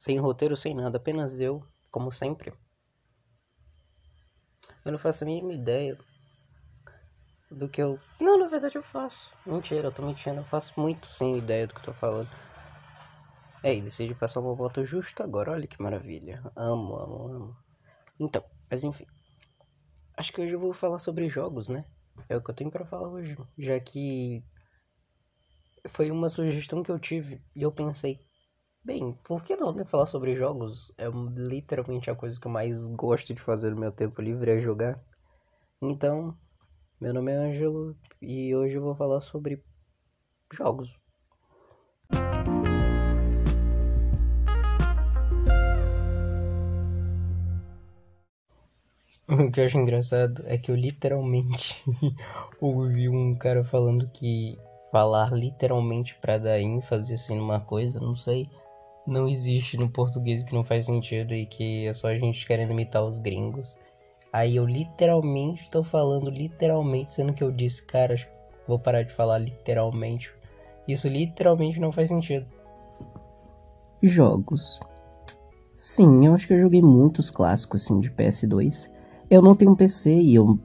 sem roteiro, sem nada, apenas eu, como sempre. Eu não faço a mínima ideia do que eu. Não, na verdade eu faço. Mentira, eu tô mentindo, eu faço muito sem ideia do que eu tô falando. É, e decidi passar uma volta justo agora, olha que maravilha. Amo, amo, amo. Então, mas enfim. Acho que hoje eu vou falar sobre jogos, né? É o que eu tenho para falar hoje. Já que foi uma sugestão que eu tive e eu pensei, bem, por que não né? falar sobre jogos? É literalmente a coisa que eu mais gosto de fazer no meu tempo livre é jogar. Então, meu nome é Ângelo e hoje eu vou falar sobre jogos. O que eu acho engraçado é que eu literalmente ouvi um cara falando que falar literalmente para dar ênfase assim numa coisa, não sei, não existe no português que não faz sentido e que é só a gente querendo imitar os gringos. Aí eu literalmente estou falando literalmente, sendo que eu disse, cara, vou parar de falar literalmente. Isso literalmente não faz sentido. Jogos. Sim, eu acho que eu joguei muitos clássicos assim de PS2. Eu não tenho um PC e eu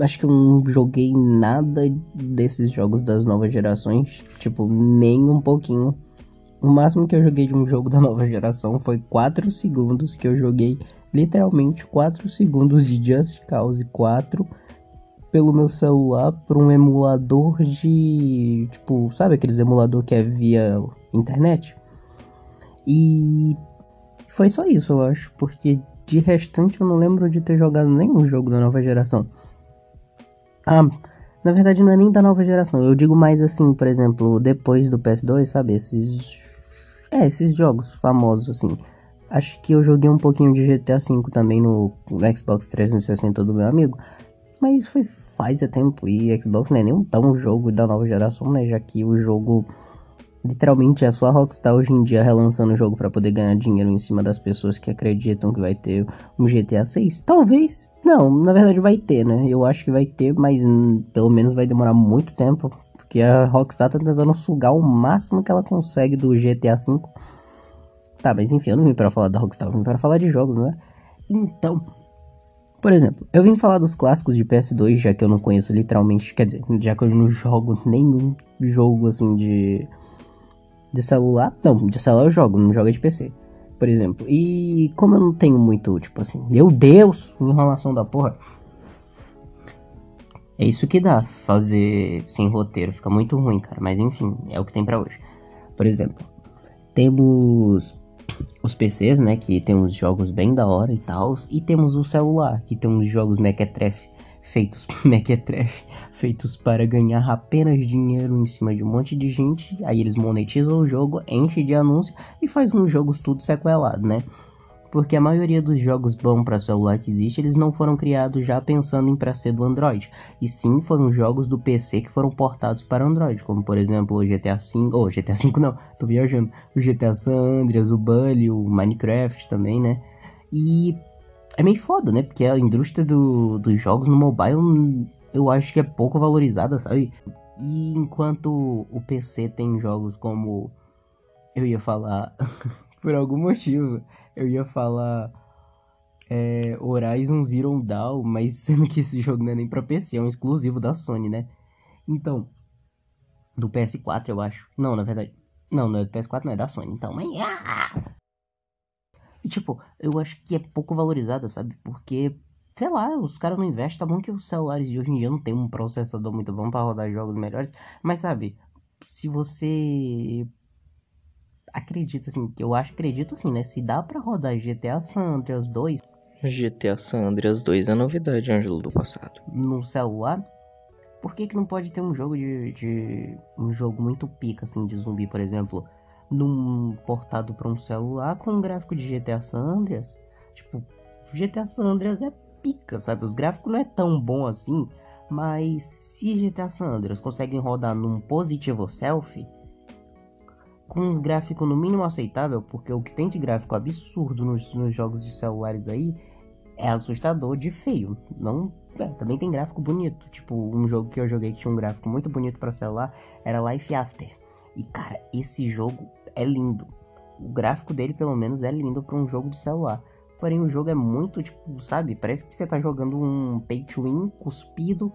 acho que eu não joguei nada desses jogos das novas gerações, tipo, nem um pouquinho. O máximo que eu joguei de um jogo da nova geração foi 4 segundos que eu joguei literalmente 4 segundos de Just Cause 4 pelo meu celular por um emulador de, tipo, sabe aqueles emulador que é via internet? E foi só isso, eu acho, porque de restante eu não lembro de ter jogado nenhum jogo da nova geração. Ah, na verdade não é nem da nova geração. Eu digo mais assim, por exemplo, depois do PS2, sabe? Esses. É, esses jogos famosos, assim. Acho que eu joguei um pouquinho de GTA V também no, no Xbox 360 do meu amigo. Mas foi faz tempo e Xbox não é nem tão jogo da nova geração, né? Já que o jogo Literalmente é só a Rockstar hoje em dia relançando o jogo para poder ganhar dinheiro em cima das pessoas que acreditam que vai ter um GTA 6. Talvez, não, na verdade vai ter, né? Eu acho que vai ter, mas pelo menos vai demorar muito tempo, porque a Rockstar tá tentando sugar o máximo que ela consegue do GTA 5. Tá, mas enfim, eu não vim para falar da Rockstar, eu vim para falar de jogos, né? Então, por exemplo, eu vim falar dos clássicos de PS2, já que eu não conheço literalmente, quer dizer, já que eu não jogo nenhum jogo assim de de celular, não, de celular eu jogo, não jogo de PC, por exemplo. E como eu não tenho muito, tipo assim, meu Deus, enrolação da porra. É isso que dá fazer sem roteiro, fica muito ruim, cara, mas enfim, é o que tem para hoje. Por exemplo, temos os PCs, né, que tem uns jogos bem da hora e tal, e temos o celular, que tem uns jogos mequetrefe feitos mequetrefe, feitos para ganhar apenas dinheiro em cima de um monte de gente. Aí eles monetizam o jogo, enche de anúncio e faz uns jogos tudo sequelado, né? Porque a maioria dos jogos bons para celular que existe, eles não foram criados já pensando em para ser do Android, e sim foram jogos do PC que foram portados para Android, como por exemplo o GTA V, ou oh, GTA V não, tô viajando, o GTA San Andreas, o Bully, o Minecraft também, né? E é meio foda, né? Porque a indústria do, dos jogos no mobile eu acho que é pouco valorizada, sabe? E enquanto o PC tem jogos como. Eu ia falar. por algum motivo, eu ia falar. É, Horizon Zero Dawn, mas sendo que esse jogo não é nem pra PC, é um exclusivo da Sony, né? Então. Do PS4, eu acho. Não, na verdade. Não, não é do PS4, não é da Sony, então. Mas. Ah! E tipo, eu acho que é pouco valorizada, sabe? Porque, sei lá, os caras não investem. Tá bom que os celulares de hoje em dia não tem um processador muito bom para rodar jogos melhores. Mas sabe, se você acredita assim, que eu acho acredito assim, né? Se dá para rodar GTA San Andreas 2. GTA San Andreas 2 é novidade, Ângelo, do passado. No celular, por que, que não pode ter um jogo de, de. um jogo muito pica, assim, de zumbi, por exemplo? num portado para um celular com um gráfico de GTA San Andreas. Tipo, GTA San Andreas é pica, sabe? Os gráficos não é tão bom assim, mas se GTA San Andreas conseguem rodar num positivo selfie, com uns gráficos no mínimo aceitável, porque o que tem de gráfico absurdo nos, nos jogos de celulares aí é assustador de feio. Não, é, também tem gráfico bonito. Tipo, um jogo que eu joguei que tinha um gráfico muito bonito para celular era Life After. E cara, esse jogo é lindo. o gráfico dele, pelo menos, é lindo para um jogo de celular. Porém, o jogo é muito, tipo, sabe? Parece que você tá jogando um pay to win cuspido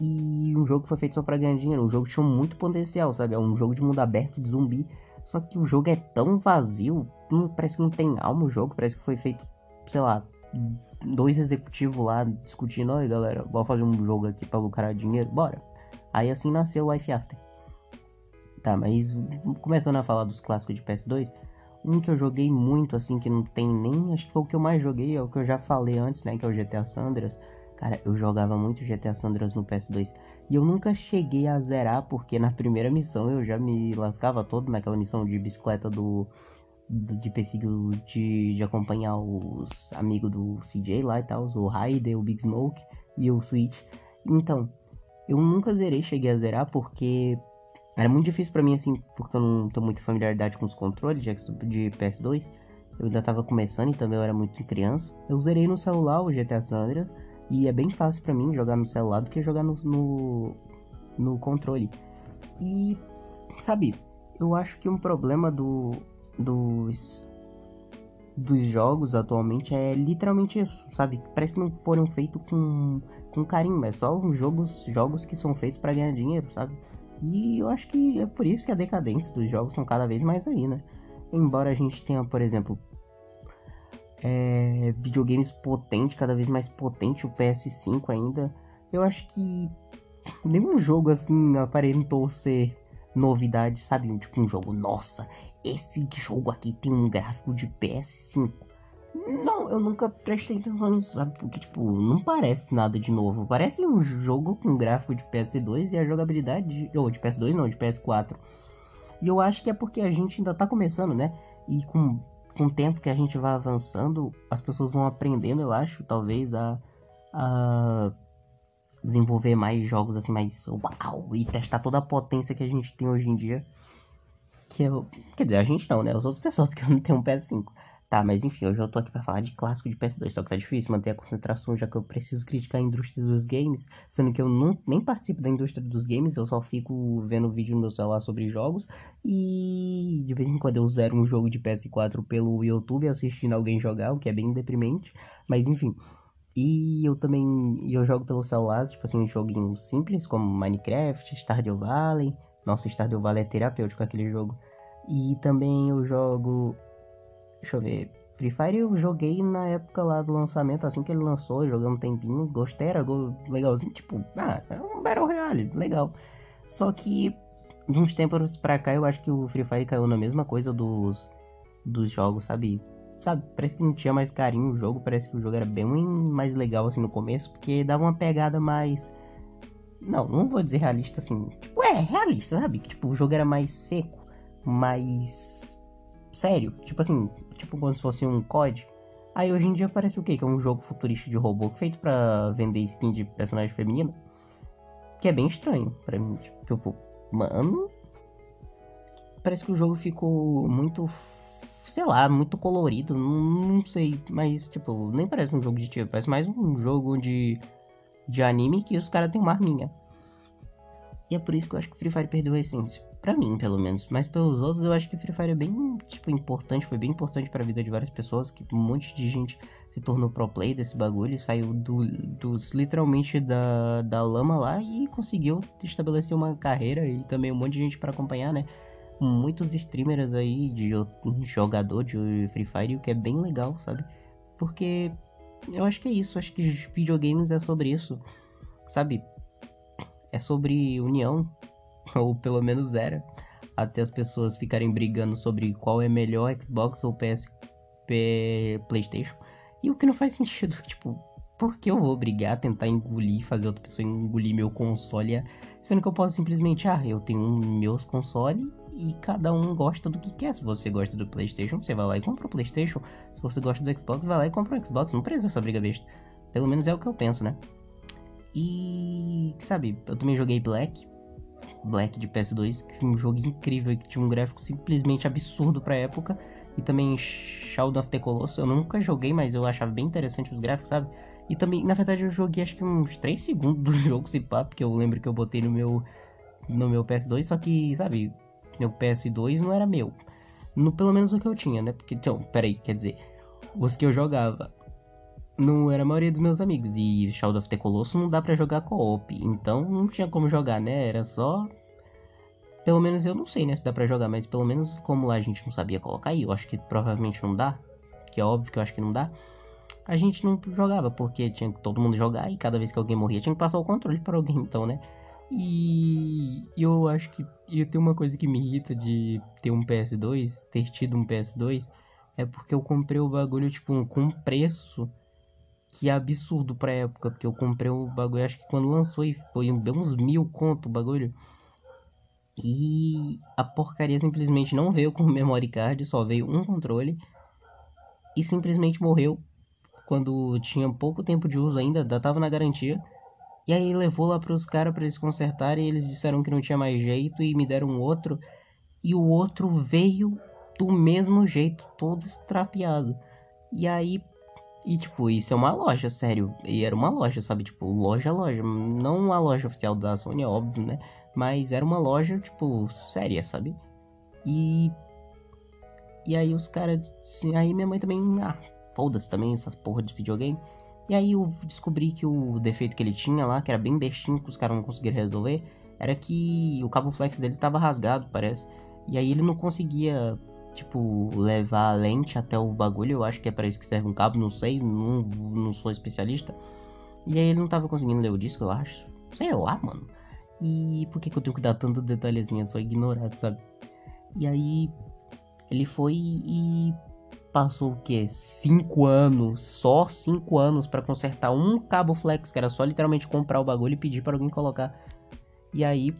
e um jogo que foi feito só pra ganhar dinheiro. Um jogo que tinha muito potencial, sabe? É um jogo de mundo aberto, de zumbi. Só que o jogo é tão vazio, não, parece que não tem alma o jogo, parece que foi feito, sei lá, dois executivos lá discutindo, oi galera, bora fazer um jogo aqui pra lucrar dinheiro, bora. Aí assim nasceu Life After. Tá, mas começando a falar dos clássicos de PS2, um que eu joguei muito, assim, que não tem nem. Acho que foi o que eu mais joguei, é o que eu já falei antes, né? Que é o GTA San Andreas. Cara, eu jogava muito GTA San Andreas no PS2. E eu nunca cheguei a zerar, porque na primeira missão eu já me lascava todo naquela missão de bicicleta do. do de perseguir, de, de acompanhar os amigos do CJ lá e tal, o Raider, o Big Smoke e o Switch. Então, eu nunca zerei, cheguei a zerar, porque era muito difícil para mim, assim, porque eu não tenho muita familiaridade com os controles de, de PS2. Eu ainda tava começando e também eu era muito criança. Eu zerei no celular o GTA San Andreas. E é bem fácil para mim jogar no celular do que jogar no, no, no, controle. E, sabe, eu acho que um problema do, dos, dos jogos atualmente é literalmente isso, sabe? Parece que não foram feitos com, com carinho, mas só jogos, jogos que são feitos para ganhar dinheiro, sabe? E eu acho que é por isso que a decadência dos jogos são cada vez mais aí, né? Embora a gente tenha, por exemplo, é, videogames potentes, cada vez mais potente, o PS5 ainda, eu acho que nenhum jogo assim aparentou ser novidade, sabe? Tipo um jogo, nossa, esse jogo aqui tem um gráfico de PS5. Não, eu nunca prestei atenção nisso, sabe? Porque, tipo, não parece nada de novo. Parece um jogo com gráfico de PS2 e a jogabilidade. De, ou de PS2 não, de PS4. E eu acho que é porque a gente ainda tá começando, né? E com, com o tempo que a gente vai avançando, as pessoas vão aprendendo, eu acho, talvez, a, a desenvolver mais jogos assim, mais uau, e testar toda a potência que a gente tem hoje em dia. Que eu. Quer dizer, a gente não, né? As outras pessoas, porque eu não tenho um PS5. Tá, mas enfim, hoje eu tô aqui pra falar de clássico de PS2, só que tá difícil manter a concentração, já que eu preciso criticar a indústria dos games, sendo que eu não, nem participo da indústria dos games, eu só fico vendo vídeo no meu celular sobre jogos, e de vez em quando eu zero um jogo de PS4 pelo YouTube assistindo alguém jogar, o que é bem deprimente, mas enfim. E eu também eu jogo pelo celular, tipo assim, joguinhos simples como Minecraft, Stardew Valley. Nossa, Stardew Valley é terapêutico aquele jogo. E também eu jogo Deixa eu ver. Free Fire eu joguei na época lá do lançamento, assim que ele lançou, joguei um tempinho, gostei, era legalzinho, tipo, ah, é um Battle Royale, legal. Só que, de uns tempos pra cá, eu acho que o Free Fire caiu na mesma coisa dos, dos jogos, sabe? Sabe, parece que não tinha mais carinho o jogo, parece que o jogo era bem mais legal, assim, no começo, porque dava uma pegada mais... Não, não vou dizer realista, assim, tipo, é, realista, sabe? Tipo, o jogo era mais seco, mais sério. Tipo assim, tipo como se fosse um COD. Aí hoje em dia parece o quê? Que é um jogo futurista de robô feito para vender skin de personagem feminino. Que é bem estranho para mim. Tipo, mano. Parece que o jogo ficou muito. Sei lá, muito colorido. Não, sei. Mas, tipo, nem parece um jogo de tiro. Parece mais um jogo de. De anime que os caras têm uma arminha. E é por isso que eu acho que Free Fire perdeu a essência. Pra mim, pelo menos. Mas pelos outros, eu acho que Free Fire é bem, tipo, importante. Foi bem importante pra vida de várias pessoas. Que um monte de gente se tornou pro play desse bagulho. Saiu do, dos, literalmente da, da lama lá e conseguiu estabelecer uma carreira. E também um monte de gente para acompanhar, né? Muitos streamers aí de jogador de Free Fire, o que é bem legal, sabe? Porque eu acho que é isso. Acho que videogames é sobre isso, sabe? É sobre união ou pelo menos era, até as pessoas ficarem brigando sobre qual é melhor Xbox ou PS, P, PlayStation. E o que não faz sentido, tipo, por que eu vou brigar, tentar engolir, fazer outra pessoa engolir meu console, sendo que eu posso simplesmente, ah, eu tenho meus consoles e cada um gosta do que quer. Se você gosta do PlayStation, você vai lá e compra o PlayStation. Se você gosta do Xbox, vai lá e compra o Xbox. Não precisa essa briga besta. Pelo menos é o que eu penso, né? E, sabe, eu também joguei Black. Black de PS2, que é um jogo incrível que tinha um gráfico simplesmente absurdo pra época. E também Shadow of the Colossus, eu nunca joguei, mas eu achava bem interessante os gráficos, sabe? E também, na verdade, eu joguei acho que uns 3 segundos do jogo, se pá, porque eu lembro que eu botei no meu, no meu PS2, só que, sabe, meu PS2 não era meu. No, pelo menos o que eu tinha, né? Porque, então, peraí, quer dizer, os que eu jogava não era a maioria dos meus amigos. E Shadow of the Colossus não dá para jogar co-op. Então não tinha como jogar, né? Era só. Pelo menos eu não sei, né? Se dá pra jogar, mas pelo menos como lá a gente não sabia colocar, e eu acho que provavelmente não dá. Que é óbvio que eu acho que não dá. A gente não jogava, porque tinha que todo mundo jogar e cada vez que alguém morria tinha que passar o controle para alguém, então, né? E eu acho que e tem uma coisa que me irrita de ter um PS2, ter tido um PS2, é porque eu comprei o bagulho, tipo, com preço que é absurdo pra época, porque eu comprei o bagulho, acho que quando lançou foi deu uns mil conto o bagulho. E a porcaria simplesmente não veio com memory card, só veio um controle. E simplesmente morreu quando tinha pouco tempo de uso ainda, ainda tava na garantia. E aí levou lá pros caras para eles consertarem, e eles disseram que não tinha mais jeito e me deram outro. E o outro veio do mesmo jeito, todo estrapeado. E aí e, tipo, isso é uma loja, sério. E era uma loja, sabe? Tipo, loja, loja. Não uma loja oficial da Sony, é óbvio, né? Mas era uma loja, tipo, séria, sabe? E. E aí os caras. Aí minha mãe também. Ah, foda-se também essas porra de videogame. E aí eu descobri que o defeito que ele tinha lá, que era bem bestinho, que os caras não conseguiram resolver, era que o cabo flex dele estava rasgado, parece. E aí ele não conseguia tipo, levar a lente até o bagulho. Eu acho que é para isso que serve um cabo, não sei, não, não sou especialista. E aí ele não tava conseguindo ler o disco, eu acho. Sei lá, mano. E por que, que eu tenho que dar tanto detalhezinho? É só ignorado, sabe? E aí ele foi e passou o que? Cinco anos, só cinco anos para consertar um cabo flex, que era só literalmente comprar o bagulho e pedir para alguém colocar. E aí.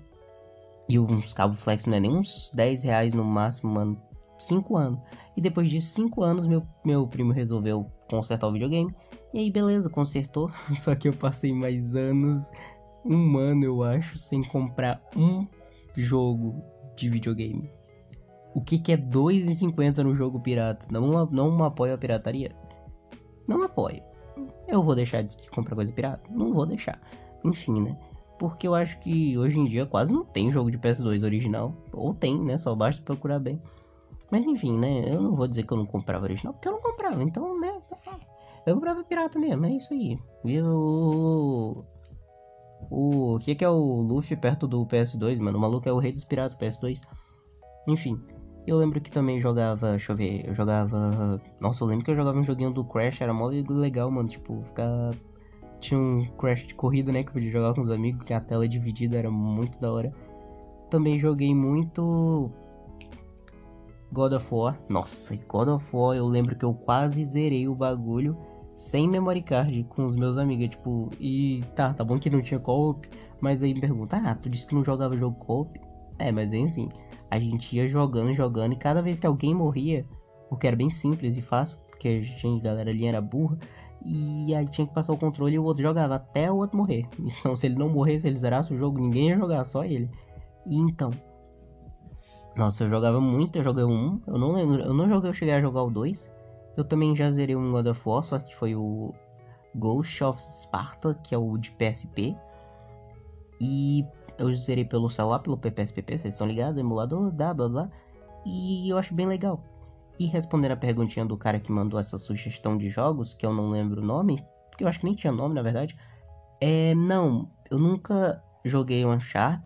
E uns cabos flex não é nem uns 10 reais no máximo, mano. 5 anos. E depois de 5 anos, meu, meu primo resolveu consertar o videogame. E aí, beleza, consertou. Só que eu passei mais anos, um ano eu acho, sem comprar um jogo de videogame. O que, que é 2,50 no jogo pirata? Não, não apoio a pirataria? Não apoio. Eu vou deixar de comprar coisa pirata? Não vou deixar. Enfim, né? Porque eu acho que hoje em dia quase não tem jogo de PS2 original. Ou tem, né? Só basta procurar bem. Mas enfim, né? Eu não vou dizer que eu não comprava original, porque eu não comprava. Então, né? Eu comprava pirata mesmo, é isso aí. E o. Que, que é o Luffy perto do PS2, mano? O maluco é o rei dos piratas PS2. Enfim, eu lembro que também jogava. Deixa eu ver, eu jogava. Nossa, eu lembro que eu jogava um joguinho do Crash, era mó legal, mano. Tipo, ficar. Tinha um Crash de corrida, né? Que eu podia jogar com os amigos, que a tela é dividida era muito da hora. Também joguei muito God of War. Nossa, God of War, eu lembro que eu quase zerei o bagulho sem memory card com os meus amigos. Tipo, e tá, tá bom que não tinha co-op, mas aí me pergunta, ah, tu disse que não jogava jogo co-op? É, mas é assim, a gente ia jogando, jogando, e cada vez que alguém morria, o que era bem simples e fácil, porque a gente, a galera ali era burra, e aí tinha que passar o controle e o outro jogava até o outro morrer. Então, se ele não morresse, ele zerasse o jogo, ninguém ia jogar, só ele. E então, nossa, eu jogava muito, eu joguei um, eu não lembro, eu não joguei, eu cheguei a jogar o 2. Eu também já zerei um God of War, só que foi o Ghost of Sparta, que é o de PSP. E eu zerei pelo celular, pelo PPSPP, vocês estão ligados? Emulador, dá, blá blá. E eu acho bem legal. E respondendo a perguntinha do cara que mandou essa sugestão de jogos, que eu não lembro o nome, porque eu acho que nem tinha nome na verdade. É, não, eu nunca joguei Uncharted.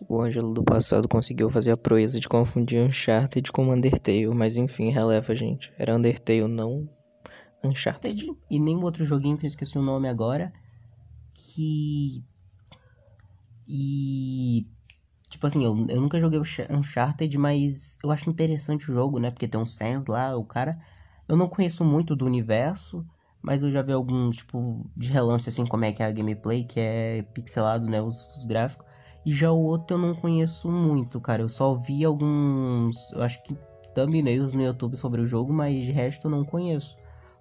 O Ângelo do passado conseguiu fazer a proeza de confundir Uncharted com Undertale, mas enfim, releva, gente. Era Undertale, não Uncharted. E nem outro joguinho que eu esqueci o nome agora. Que. E. Tipo assim, eu, eu nunca joguei Uncharted, mas eu acho interessante o jogo, né? Porque tem um Sans lá, o cara. Eu não conheço muito do universo, mas eu já vi alguns, tipo, de relance, assim, como é que é a gameplay, que é pixelado, né? Os, os gráficos. E já o outro eu não conheço muito, cara. Eu só vi alguns, eu acho que thumbnails no YouTube sobre o jogo, mas de resto eu não conheço.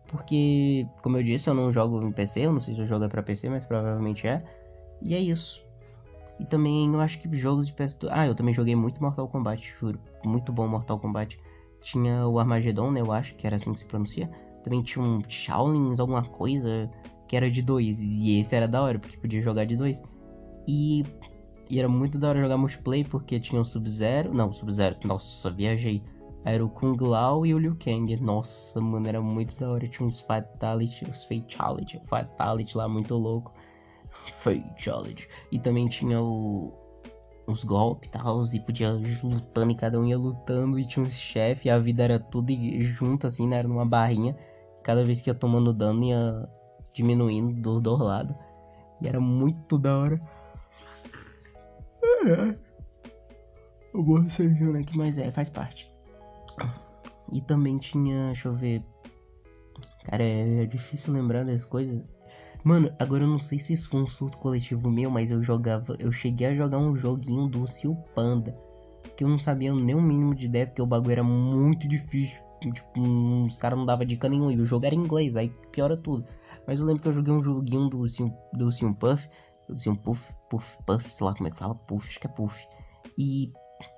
Porque, como eu disse, eu não jogo em PC, eu não sei se o jogo é pra PC, mas provavelmente é. E é isso. E também eu acho que jogos de PS2. Ah, eu também joguei muito Mortal Kombat, juro. Muito bom Mortal Kombat. Tinha o Armageddon, né? Eu acho que era assim que se pronuncia. Também tinha um Shaolins, alguma coisa que era de dois. E esse era da hora, porque podia jogar de dois. E e era muito da hora jogar multiplayer porque tinha o Sub-Zero. Não, Sub-Zero. Nossa, viajei. Era o Kung Lao e o Liu Kang. Nossa, mano, era muito da hora. Tinha uns Fatality, uns Fatality, Fatality lá muito louco. Fatality. E também tinha o, uns golpes e tal, e podia lutando, e cada um ia lutando, e tinha um chefe, a vida era tudo junto, assim, né? Era numa barrinha. Cada vez que ia tomando dano, ia diminuindo do, do lado. E era muito da hora. Eu vou cervejando aqui, mas é, faz parte. E também tinha, deixa eu ver. Cara, é, é difícil lembrar das coisas. Mano, agora eu não sei se isso foi um surto coletivo meu, mas eu jogava. Eu cheguei a jogar um joguinho do Sil Panda. Que eu não sabia nem o mínimo de ideia, porque o bagulho era muito difícil. Tipo, os caras não davam dica nenhuma. E o jogo era em inglês, aí piora tudo. Mas eu lembro que eu joguei um joguinho do Sim, do Puff. Do Sim Puff, Puff, Puff, sei lá como é que fala. Puff, acho que é Puff. E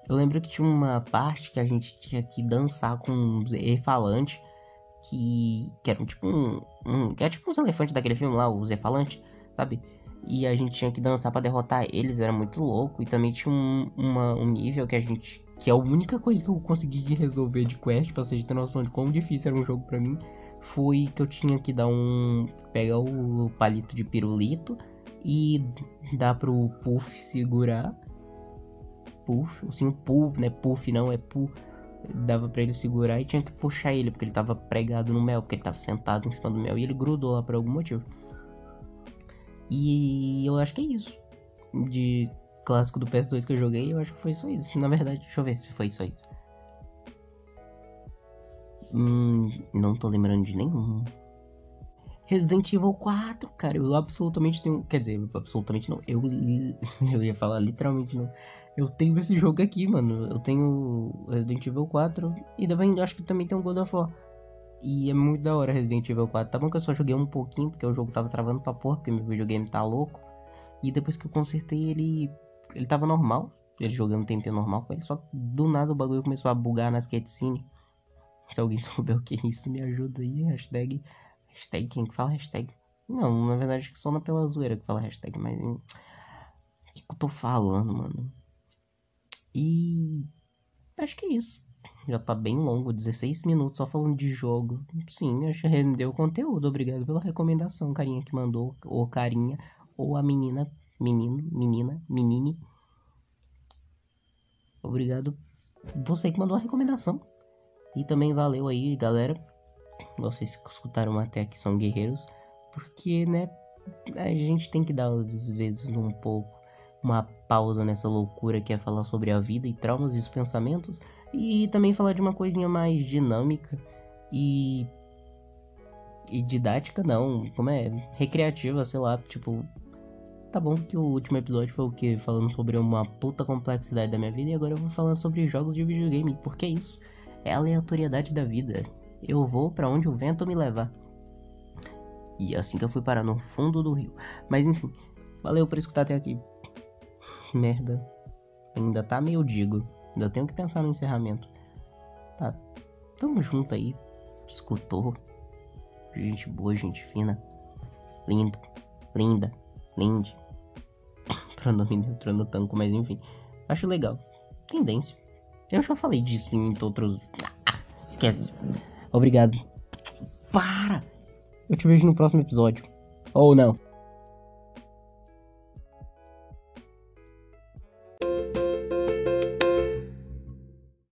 eu lembro que tinha uma parte que a gente tinha que dançar com um E-falante. Que, que era tipo um, um. Que é tipo os elefantes daquele filme lá, os E-falantes, sabe? E a gente tinha que dançar para derrotar eles, era muito louco. E também tinha um, uma, um nível que a gente. Que é a única coisa que eu consegui resolver de quest, pra vocês terem noção de como difícil era um jogo para mim. Foi que eu tinha que dar um. pegar o palito de pirulito e dar pro Puff segurar puff, assim, um puff, né? Puff não, é puff. Dava para ele segurar e tinha que puxar ele, porque ele tava pregado no mel, porque ele tava sentado em cima do mel e ele grudou lá por algum motivo. E eu acho que é isso. De clássico do PS2 que eu joguei, eu acho que foi só isso. Na verdade, deixa eu ver se foi só isso. Hum, não tô lembrando de nenhum. Resident Evil 4, cara, eu absolutamente tenho. Quer dizer, absolutamente não. Eu, eu ia falar literalmente não. Eu tenho esse jogo aqui, mano. Eu tenho Resident Evil 4 e também acho que também tem um God of War. E é muito da hora Resident Evil 4. Tá bom que eu só joguei um pouquinho, porque o jogo tava travando pra porra, porque meu videogame tá louco. E depois que eu consertei ele. Ele tava normal. Ele jogando um tempinho normal com ele. Só do nada o bagulho começou a bugar nas cutscenes. Se alguém souber o que é isso, me ajuda aí. Hashtag. Hashtag quem que fala hashtag? Não, na verdade que só na pela zoeira que fala hashtag, mas. O que, que eu tô falando, mano? E acho que é isso. Já tá bem longo, 16 minutos só falando de jogo. Sim, acho que rendeu conteúdo. Obrigado pela recomendação, carinha que mandou, ou carinha, ou a menina, menino, menina, menine. Obrigado você que mandou a recomendação. E também valeu aí, galera. Vocês que escutaram até aqui são guerreiros. Porque, né, a gente tem que dar às vezes um pouco uma pausa nessa loucura que é falar sobre a vida e traumas e os pensamentos e também falar de uma coisinha mais dinâmica e e didática não, como é recreativa, sei lá, tipo tá bom que o último episódio foi o que falando sobre uma puta complexidade da minha vida e agora eu vou falando sobre jogos de videogame, porque é isso, é a aleatoriedade da vida. Eu vou para onde o vento me levar. E assim que eu fui parar no fundo do rio. Mas enfim, valeu por escutar até aqui merda. Ainda tá meio digo. Ainda tenho que pensar no encerramento. Tá. Tamo junto aí. Escutou. Gente boa, gente fina. Lindo. Linda. Linde. Pronome neutro no tanco, mas enfim. Acho legal. Tendência. Eu já falei disso em outros. Ah, esquece. Obrigado. Para! Eu te vejo no próximo episódio. Ou não.